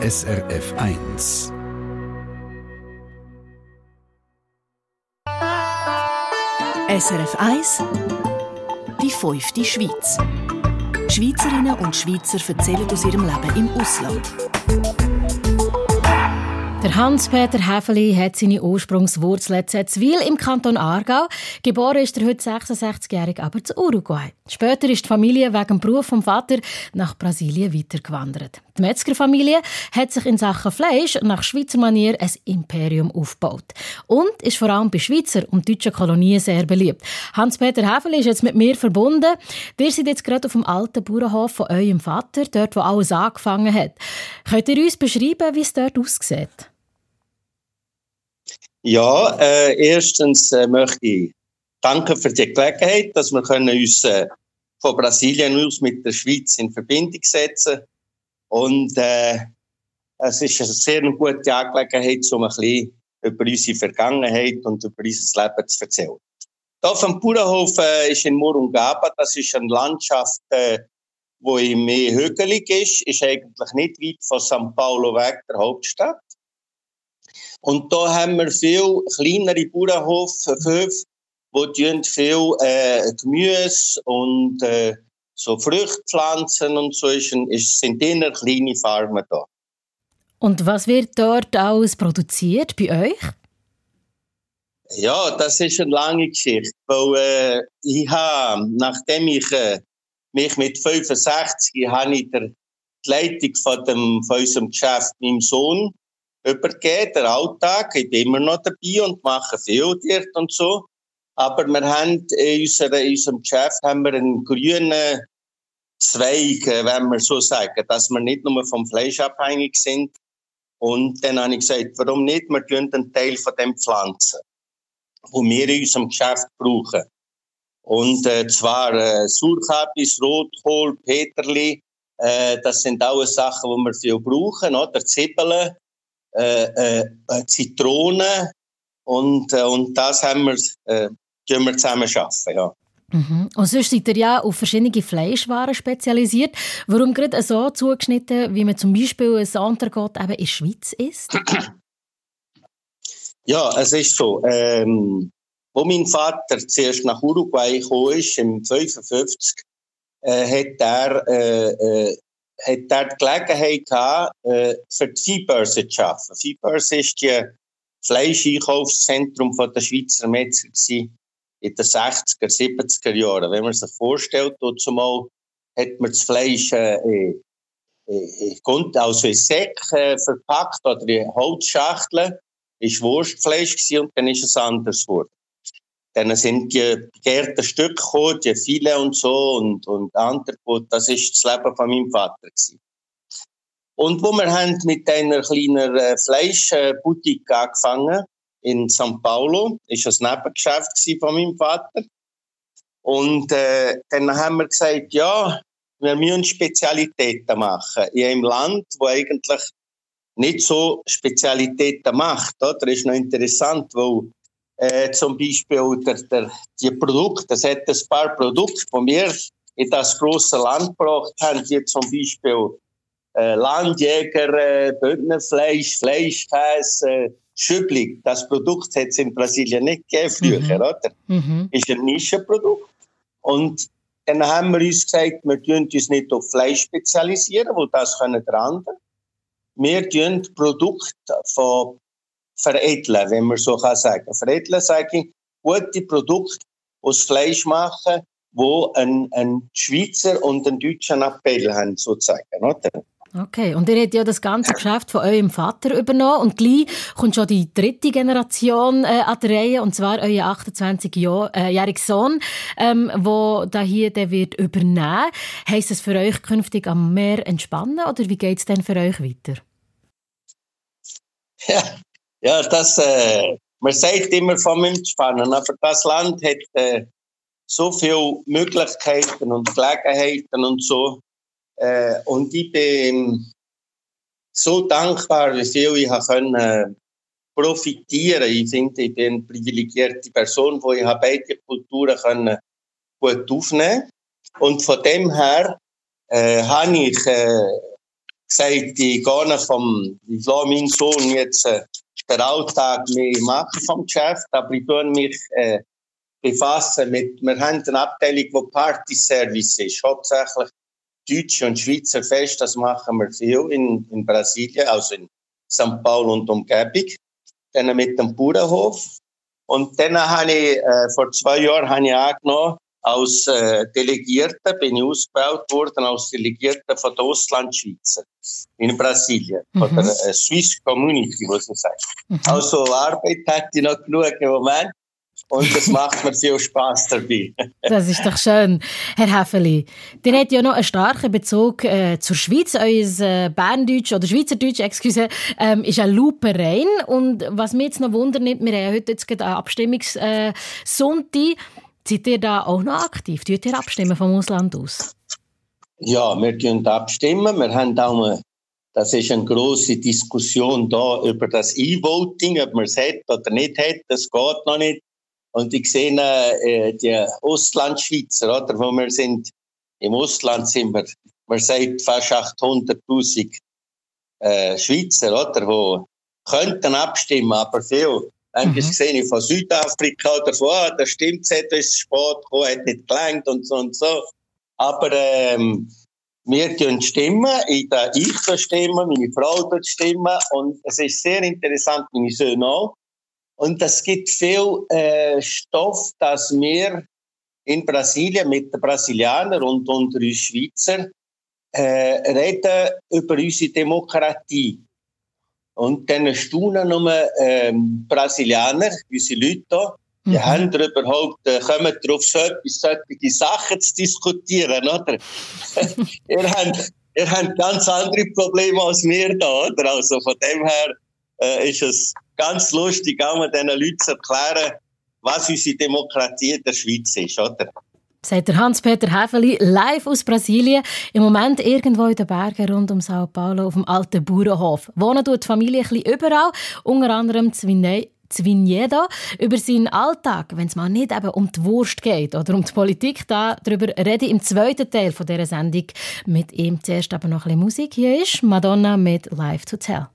SRF 1. SRF 1 Die fünfte Schweiz. Schweizerinnen und Schweizer erzählen aus ihrem Leben im Ausland. Der Hans-Peter Häfeli hat seine Ursprungswurzeln in Zetzwil im Kanton Aargau. Geboren ist er heute 66-jährig, aber zu Uruguay. Später ist die Familie wegen dem Beruf vom Vater nach Brasilien weitergewandert. Die Metzgerfamilie hat sich in Sachen Fleisch nach Schweizer Manier ein Imperium aufgebaut und ist vor allem bei Schweizer und deutschen Kolonien sehr beliebt. Hans-Peter Häfeli ist jetzt mit mir verbunden. Wir sind jetzt gerade auf dem alten Bauernhof von eurem Vater, dort, wo alles angefangen hat. Könnt ihr uns beschreiben, wie es dort aussieht? Ja, äh, erstens äh, möchte ich danken für die Gelegenheit, dass wir können uns äh, von Brasilien aus mit der Schweiz in Verbindung setzen und äh, es ist eine sehr gute Angelegenheit, um ein bisschen über unsere Vergangenheit und über unser Leben zu erzählen. Hier auf dem Bauernhof äh, ist in Morungaba, das ist eine Landschaft, äh, wo mehr hügelig ist, ist eigentlich nicht weit von São Paulo weg, der Hauptstadt. Und da haben wir viel kleinere Bauernhofhöfe, wo viel äh, Gemüse und äh, so Fruchtpflanzen und so ist, ist, sind immer kleine Farmen da. Und was wird dort alles produziert bei euch? Ja, das ist eine lange Geschichte, weil äh, ich habe, nachdem ich äh, mich mit 65 habe ich der, die Leitung von, dem, von unserem Geschäft meinem Sohn übergeben, der Alltag. Ich bin immer noch dabei und mache viel dort und so. Aber wir haben in, unserer, in unserem Geschäft haben wir einen grünen Zweig, äh, wenn wir so sagen, dass wir nicht nur vom Fleisch abhängig sind. Und dann habe ich gesagt, warum nicht? Wir tun einen Teil von den Pflanzen, die wir in unserem Geschäft brauchen. Und äh, zwar äh, Surkabis, Rotkohl, Peterli, äh, das sind alles Sachen, die wir viel brauchen, oder? Zwiebeln, äh, äh, äh, Zitrone und, äh, und das haben wir, äh, wir zusammen schaffen, ja. Mhm. Und sonst seid ihr ja auf verschiedene Fleischwaren spezialisiert. Warum gerade so zugeschnitten, wie man zum Beispiel ein Entrecote eben in der Schweiz isst? Ja, es ist so. Ähm, wo mein Vater zuerst nach Uruguay kam, ist, im 55, äh, hat er äh, äh, hat er die Gelegenheit gehabt, äh, für die Viehbörse zu arbeiten. Die Viehbörse ist die Fleischeinkaufszentrum der Schweizer Metzger in den 60er, 70er Jahren. Wenn man sich vorstellt, zumal hat man das Fleisch äh, äh, also in Säck äh, verpackt oder in Holzschachteln, ist Wurstfleisch gewesen, und dann ist es anders geworden. Dann sind die begehrten Stücke gekommen, die viele und so und, und andere. Das ist das Leben von meinem Vater. Gewesen. Und wo wir haben mit einer kleinen äh, Fleischboutique angefangen in São Paulo, das Nebengeschäft von meinem Vater. Und äh, dann haben wir gesagt, ja, wir müssen Spezialitäten machen in einem Land, wo eigentlich nicht so Spezialitäten macht. Das ist noch interessant, weil äh, zum Beispiel der, der, die Produkte, es hat ein paar Produkte, die wir in das große Land gebracht haben, wie zum Beispiel äh, Landjäger, äh, Bündnerfleisch, Fleischkäse, äh, Schübli. Das Produkt hat es in Brasilien nicht gegeben früher, mhm. oder? Mhm. Ist ein Nischenprodukt. Und dann haben wir uns gesagt, wir tun uns nicht auf Fleisch spezialisieren, weil das können der andere. Wir tun Produkte von veredeln, wenn man so kann sagen. Veredeln sage ich, gute Produkte aus Fleisch machen, wo ein, ein Schweizer und ein deutschen Appell haben, sozusagen. Oder? Okay, und ihr habt ja das ganze Geschäft von eurem Vater übernommen und gleich kommt schon die dritte Generation äh, an die Reihe, und zwar euer 28-jähriger Sohn, ähm, wo da hier der wird übernehmen. Heißt es für euch künftig am Meer entspannen oder wie geht es denn für euch weiter? Ja, ja, das, äh, man sagt immer vom Entspannen, aber das Land hat äh, so viele Möglichkeiten und Gelegenheiten und so. Äh, und ich bin so dankbar, wie viel ich habe können, äh, profitieren. Ich finde, ich bin eine privilegierte Person, wo ich habe beide Kulturen können gut aufnehmen. Und von dem her äh, habe ich äh, gesagt, ich gehe nicht vom, ich lasse meinen Sohn jetzt äh, den Alltag mehr machen vom Geschäft, aber ich tue mich äh, befassen mit, wir haben eine Abteilung, wo Party Service ist, hauptsächlich Deutsche und Schweizer Fest, das machen wir viel in, in Brasilien, also in St. Paul und Umgebung. Dann mit dem Bauernhof. Und dann habe ich, äh, vor zwei Jahren habe ich angenommen, als äh, Delegierter bin ich ausgebaut worden als Delegierter von der Auslandschweizer in Brasilien, mhm. von der äh, Swiss Community, muss ich sagen. Mhm. Also Arbeit hatte ich noch genug im Moment und es macht mir viel Spaß dabei. das ist doch schön. Herr Häfeli, ihr habt ja noch einen starken Bezug äh, zur Schweiz. Euer äh, Berndeutsch oder Schweizerdeutsch, excuse, ähm, ist ein Luperein. Und was mich jetzt noch wundert, wir haben ja heute jetzt eine Abstimmungssonntag. Äh, Seid ihr da auch noch aktiv? Tut ihr abstimmen vom Ausland aus? Ja, wir tun abstimmen. Wir haben auch eine, das ist eine große Diskussion da über das E-Voting, ob man es hat oder nicht hat. Das geht noch nicht. Und ich sehe äh, die Auslandschweizer, oder, wo wir sind, im Ausland sind wir, man sagt fast 800.000 äh, Schweizer, oder, wo könnten abstimmen, aber viel Manchmal mhm. sehe ich von Südafrika oder von, ah, das stimmt, es ist spät gekommen, hat nicht gelangt und so und so. Aber ähm, wir stimmen, ich, da, ich da stimmen, meine Frau dort stimmen und es ist sehr interessant, meine Söhne auch. Und es gibt viel äh, Stoff, dass wir in Brasilien mit den Brasilianern und unter uns Schweizer äh, reden über unsere Demokratie. Und dann staunen nur ähm, Brasilianer, unsere Leute hier, die mhm. haben überhaupt, äh, kommen darauf, so etwas, solche Sachen zu diskutieren, oder? ihr, habt, ihr habt ganz andere Probleme als wir da, oder? Also von dem her äh, ist es ganz lustig, auch mit diesen Leuten zu erklären, was unsere Demokratie in der Schweiz ist, oder? sagt Hans-Peter Häfeli live aus Brasilien. Im Moment irgendwo in den Bergen rund um Sao Paulo auf dem alten Bauernhof. Wohnen tut die Familie ein bisschen überall, unter anderem Zwinei Zwinjedo über seinen Alltag, wenn es mal nicht eben um die Wurst geht oder um die Politik, da darüber rede ich im zweiten Teil von dieser Sendung mit ihm. Zuerst aber noch ein bisschen Musik. Hier ist Madonna mit Live to Tell.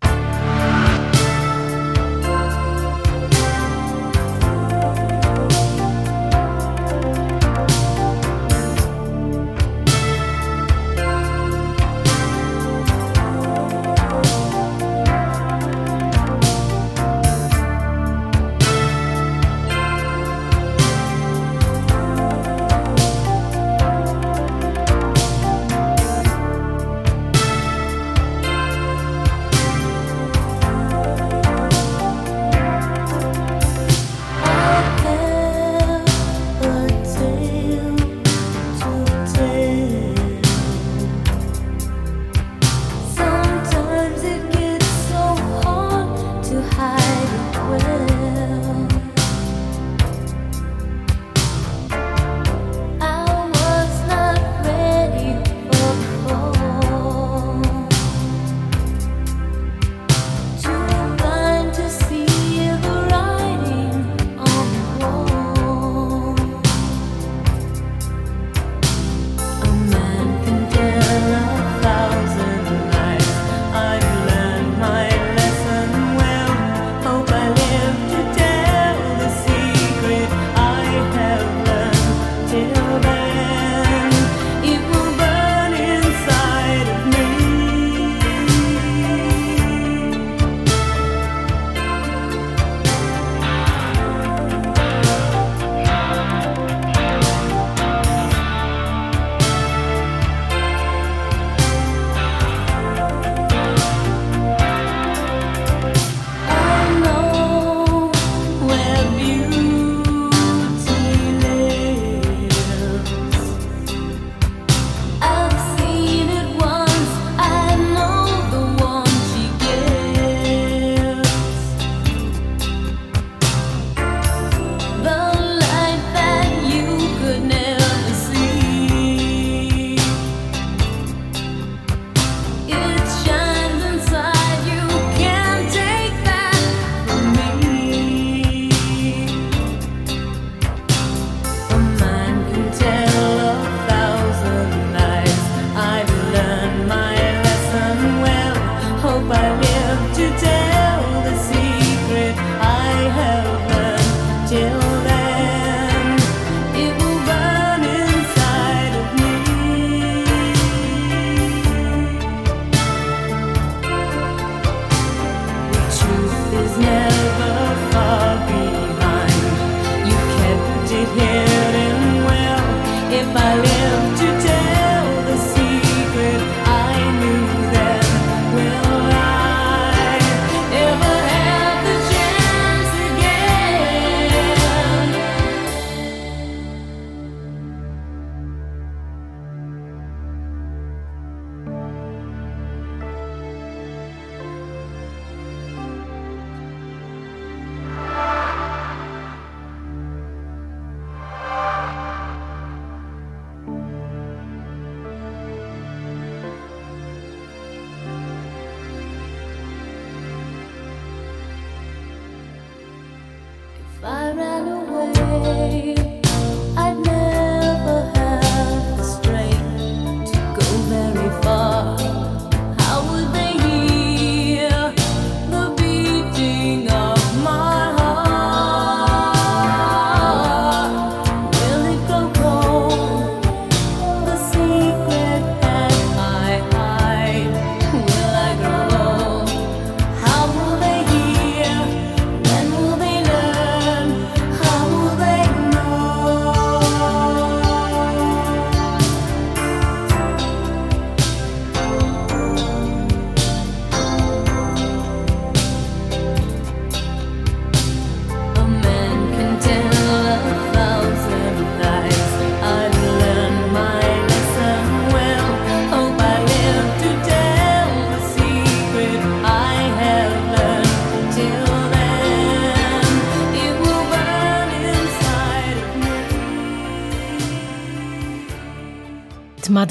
away.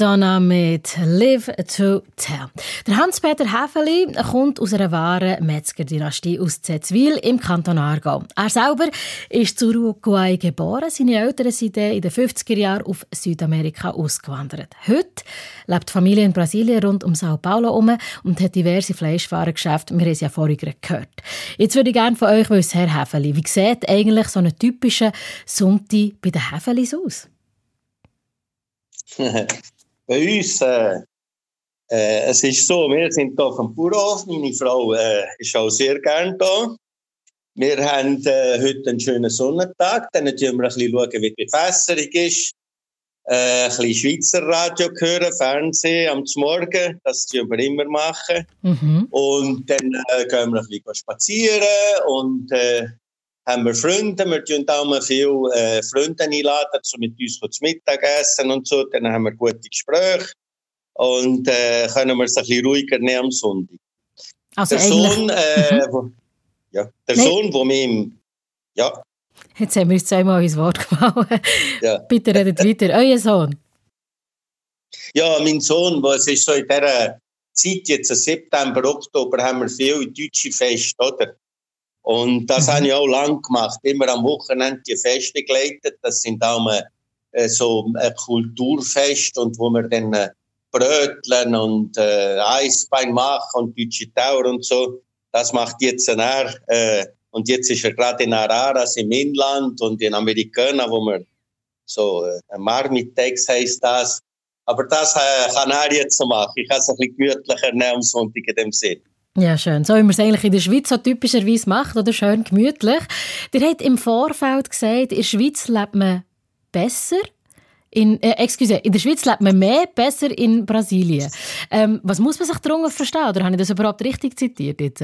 Madonna mit Live to Tell. Der Hans-Peter Häfeli kommt aus einer wahren Metzgerdynastie aus Zetzwil im Kanton Aargau. Er selber ist zu Uruguay geboren. Seine Eltern sind in den 50er Jahren auf Südamerika ausgewandert. Heute lebt die Familie in Brasilien rund um Sao Paulo um und hat diverse Fleischwarengeschäfte. Wir haben es ja vorhin gehört. Jetzt würde ich gerne von euch wissen, Herr Häfeli, wie sieht eigentlich so ein typischer Sonntag bei den Häfelis aus? bei uns, äh, äh, es ist so, wir sind hier vom Bauernhof, meine Frau äh, ist auch sehr gern da. Wir haben äh, heute einen schönen Sonnentag, dann schauen wir ein bisschen, schauen, wie die Bewässerung ist. Äh, ein bisschen Schweizer Radio hören, Fernsehen am Morgen, das tun wir immer machen. Mhm. Und dann äh, gehen wir ein bisschen spazieren und äh, haben wir Freunde, wir tun auch mal viele äh, Freunde einladen, so mit uns zu Mittagessen und so, dann haben wir gute Gespräche und äh, können wir es ein bisschen ruhiger nehmen am Sonntag. Also der Sohn, äh, mhm. wo, ja, der Nein. Sohn, der mir im, ja. Jetzt haben wir uns zweimal ins Wort gehauen. Ja. Bitte redet weiter. Euer Sohn. Ja, mein Sohn, was ist so in dieser Zeit, jetzt September, Oktober, haben wir viele deutsche Feste, oder? Und das mhm. habe ich auch lang gemacht. Immer am Wochenende die Feste geleitet. Das sind auch mal, äh, so ein Kulturfest und wo wir dann äh, Bröteln und äh, Eisbein machen und deutsche Tower und so. Das macht jetzt ein er. Äh, und jetzt ist er gerade in Araras im Inland und in Amerikaner, wo wir so äh, Marmitex heißt das. Aber das äh, kann er jetzt machen. Ich kann es ein bisschen gemütlicher nehmen am Sonntag in dem Sinn. Ja, schön. So wie man es eigentlich in der Schweiz so typischerweise macht, oder schön gemütlich. Ihr habt im Vorfeld gesagt, in der Schweiz lebt man besser. In, äh, excuse, in der Schweiz lebt man mehr besser in Brasilien. Ähm, was muss man sich darunter verstehen? Oder habe ich das überhaupt richtig zitiert jetzt?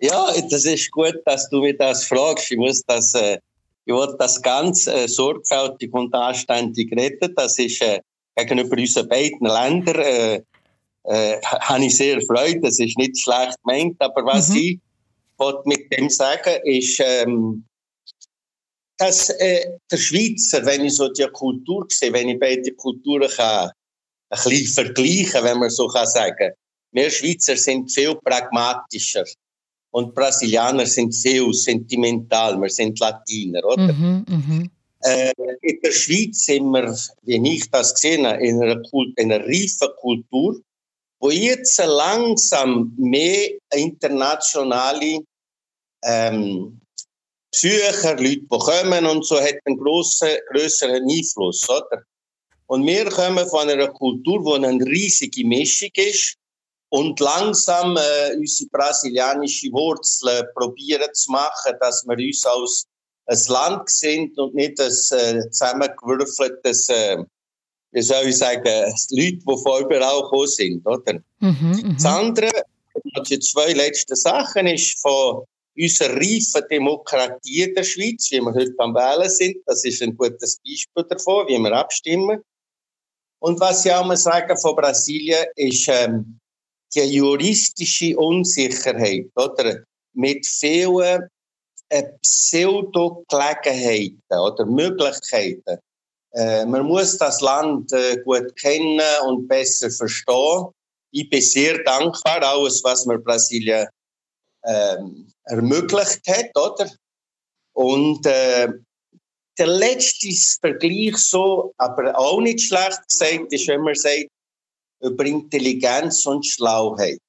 Ja, das ist gut, dass du mir das fragst. Ich muss das, äh, ich will das ganz äh, sorgfältig und anständig retten. Das ist äh, gegenüber unseren beiden Ländern äh, habe ich sehr Freude. Das ist nicht schlecht gemeint, aber was mhm. ich mit dem sagen ist, ähm, dass äh, der Schweizer, wenn ich so die Kultur sehe, wenn ich beide Kulturen kann, ein bisschen vergleichen, wenn man so kann sagen, wir Schweizer sind viel pragmatischer und Brasilianer sind viel sentimental, wir sind Latiner, oder? Mhm, mh. äh, in der Schweiz sind wir, wie ich das gesehen habe, in einer, Kult in einer reifen Kultur, wo jetzt langsam mehr internationale ähm, Psycher, Leute, die kommen und so, hat einen grossen, grösseren Einfluss, oder? Und wir kommen von einer Kultur, wo eine riesige Mischung ist und langsam äh, unsere brasilianische Wurzeln probieren zu machen, dass wir uns als ein Land sind und nicht ein äh, zusammengewürfeltes äh, wie soll ich sagen, Leute, die von überall gekommen sind, oder? Mhm, mhm. das andere, die zwei letzten Sachen, ist von unserer reifen Demokratie in der Schweiz, wie wir heute am Wählen sind. Das ist ein gutes Beispiel davon, wie wir abstimmen. Und was ich auch mal sagen von Brasilien, ist ähm, die juristische Unsicherheit, oder? Mit vielen äh, Pseudo-Gelegenheiten oder Möglichkeiten man muss das Land äh, gut kennen und besser verstehen. Ich bin sehr dankbar, alles, was mir Brasilien ähm, ermöglicht hat, oder? Und äh, der letzte Vergleich so, aber auch nicht schlecht gesagt, ist, wenn man sagt, über Intelligenz und Schlauheit.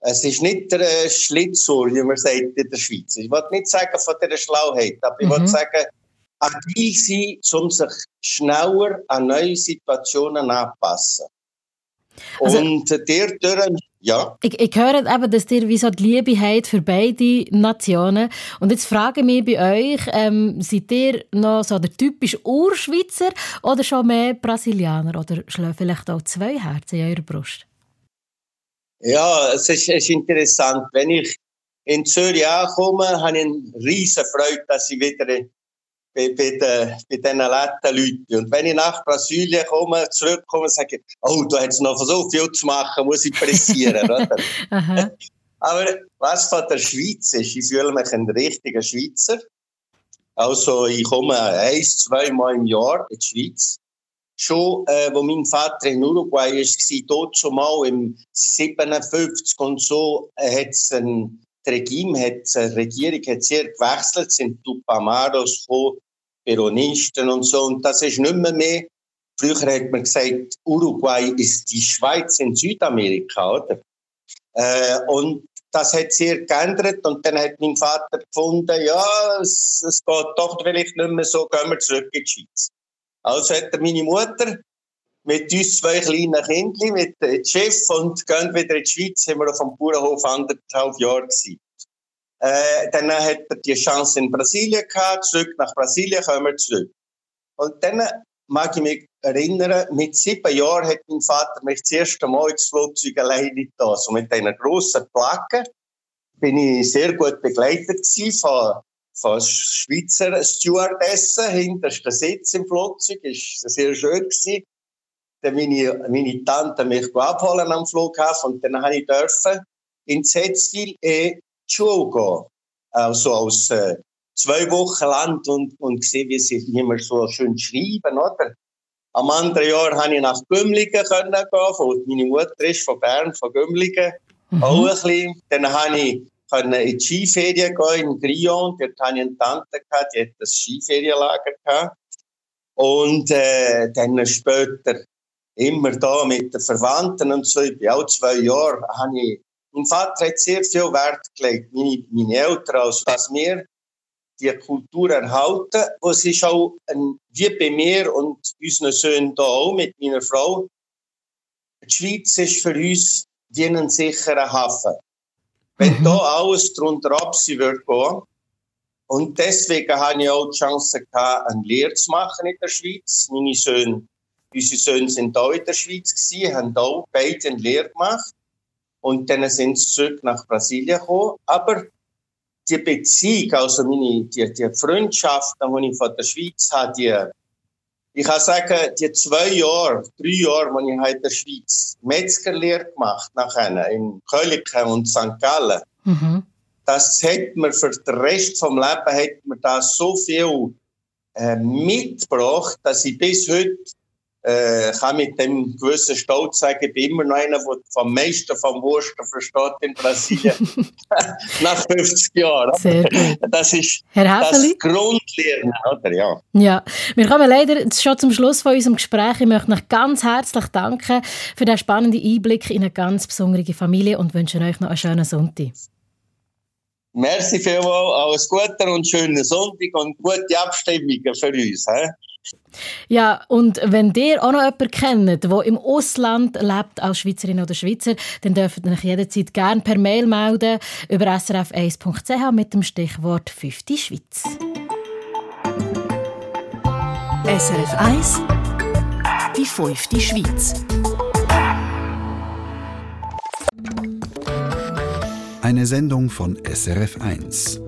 Es ist nicht der äh, Schlitzohr, wie man sagt in der Schweiz. Ich wollte nicht sagen von der Schlauheit, aber ich wollte mhm. sagen, agil sein, um sich schneller an neue Situationen anzupassen. Also, und der durch, ja. Ich, ich höre eben, dass ihr wie so die Liebe habt für beide Nationen. Und jetzt frage ich mich bei euch, ähm, seid ihr noch so der typisch Urschweizer oder schon mehr Brasilianer? Oder schlagen vielleicht auch zwei Herzen in eurer Brust? Ja, es ist, es ist interessant. Wenn ich in Zürich ankomme, habe ich eine riesige Freude, dass ich wieder bei, bei, den, bei diesen netten Leuten. Und wenn ich nach Brasilien komme, zurückkomme, sage ich, oh, da hat es noch so viel zu machen, muss ich pressieren. Aber was von der Schweiz ist, ich fühle mich ein richtiger Schweizer. Also ich komme ein, zwei Mal im Jahr in die Schweiz. Schon, äh, wo mein Vater in Uruguay war, dort schon mal im 57 und so, äh, hat es ein Regime, hat, die Regierung hat sehr gewechselt, sind Tupamaros gekommen, Peronisten und so. Und das ist nicht mehr mehr. Früher hat man gesagt, Uruguay ist die Schweiz in Südamerika, oder? Äh, und das hat sehr geändert und dann hat mein Vater gefunden, ja, es, es geht doch vielleicht nicht mehr so, gehen wir zurück in die Schweiz. Also hat er meine Mutter mit uns zwei kleinen Kindern, mit dem Chef und gehen wieder in die Schweiz, haben wir auf dem Bauernhof anderthalb Jahre gewesen. Äh, dann hat er die Chance in Brasilien gehabt, zurück nach Brasilien kommen wir zurück. Und dann mag ich mich erinnern, mit sieben Jahren hat mein Vater mich das erste Mal ins Flugzeug alleine da, so mit einer grossen Placke. Bin ich sehr gut begleitet von, von Schweizer Stewardessen, hintersten Sitz im Flugzeug, ist sehr schön gewesen. Dann meine, meine Tante mich abholen am Flughafen und dann habe ich dürfen in Setzwil eh Schule gehen. Also als äh, zwei Wochen lang und, und gesehen, wie sie immer so schön schreiben, oder? Am anderen Jahr konnte ich nach Gümligen gehen, von, meine Mutter ist von Bern, von Gümligen, mhm. auch ein bisschen. Dann konnte ich in die Skiferien gehen, in Grion, dort hatte ich eine Tante, gehabt, die das Skiferienlager gehabt. Und äh, dann später immer da mit den Verwandten und so, ich bin auch zwei Jahre, habe ich mein Vater hat sehr viel Wert gelegt, meine, meine Eltern, also dass wir die Kultur erhalten. Was ist auch ein, wie bei mir und unseren Söhnen hier auch mit meiner Frau. Die Schweiz ist für uns wie ein sicherer Hafen. Wenn mhm. da alles drunter ab sie wird gehen. Und deswegen habe ich auch die Chance gehabt, eine Lehre zu machen in der Schweiz. Meine Söhne, unsere Söhne sind auch in der Schweiz gewesen, haben auch beide eine Lehre gemacht und dann sind sie zurück nach Brasilien gekommen. Aber die Beziehung, also meine, die, die Freundschaften, die ich von der Schweiz habe, die, ich kann sagen, die zwei Jahre, drei Jahre, die ich in der Schweiz Metzgerlehre gemacht nachher in Köliken und St. Gallen, mhm. das hat mir für den Rest vom Leben hat mir da so viel äh, mitgebracht, dass ich bis heute äh, kann mit dem gewissen Stolz sagen, ich bin immer noch einer, der vom meisten vom Wursten versteht in Brasilien. Nach 50 Jahren. Sehr gut. Das ist Herr das Grundlernen, oder? Ja. ja. Wir kommen leider schon zum Schluss von unserem Gespräch. Ich möchte euch ganz herzlich danken für den spannenden Einblick in eine ganz besondere Familie und wünsche euch noch einen schönen Sonntag. Merci vielmals, alles Gute und schönen Sonntag und gute Abstimmungen für uns. He? Ja, und wenn ihr auch noch jemanden kennt, der im Ausland lebt als Schweizerin oder Schweizer, dann dürft ihr euch jederzeit gerne per Mail melden über srf1.ch mit dem Stichwort 5. Schweiz. SRF 1 Die 5. Schweiz Eine Sendung von SRF 1.